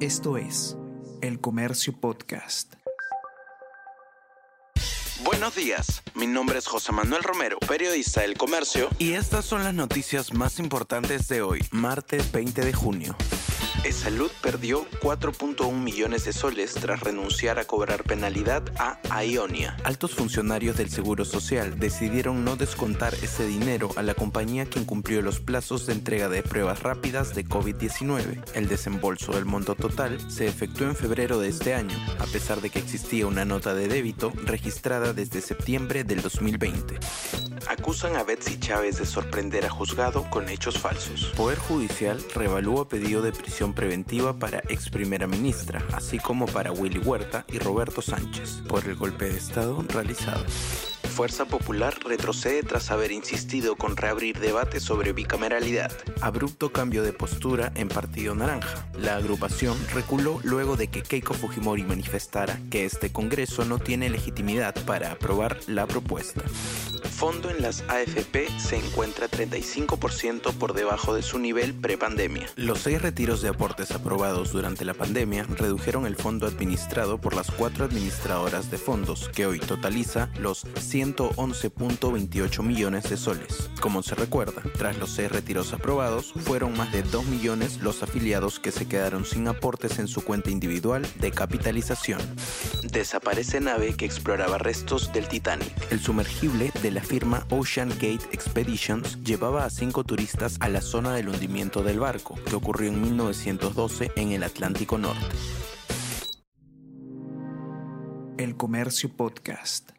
Esto es El Comercio Podcast. Buenos días, mi nombre es José Manuel Romero, periodista del Comercio, y estas son las noticias más importantes de hoy, martes 20 de junio. Salud perdió 4.1 millones de soles tras renunciar a cobrar penalidad a Ionia. Altos funcionarios del Seguro Social decidieron no descontar ese dinero a la compañía que incumplió los plazos de entrega de pruebas rápidas de COVID-19. El desembolso del monto total se efectuó en febrero de este año, a pesar de que existía una nota de débito registrada desde septiembre del 2020 acusan a Betsy Chávez de sorprender a juzgado con hechos falsos. Poder Judicial revalúa pedido de prisión preventiva para ex primera ministra, así como para Willy Huerta y Roberto Sánchez, por el golpe de Estado realizado. Fuerza Popular retrocede tras haber insistido con reabrir debate sobre bicameralidad. Abrupto cambio de postura en Partido Naranja. La agrupación reculó luego de que Keiko Fujimori manifestara que este Congreso no tiene legitimidad para aprobar la propuesta fondo en las AFP se encuentra 35% por debajo de su nivel prepandemia. Los seis retiros de aportes aprobados durante la pandemia redujeron el fondo administrado por las cuatro administradoras de fondos, que hoy totaliza los 111.28 millones de soles. Como se recuerda, tras los seis retiros aprobados, fueron más de 2 millones los afiliados que se quedaron sin aportes en su cuenta individual de capitalización. Desaparece nave que exploraba restos del Titanic. El sumergible de la firma Ocean Gate Expeditions llevaba a cinco turistas a la zona del hundimiento del barco, que ocurrió en 1912 en el Atlántico Norte. El Comercio Podcast.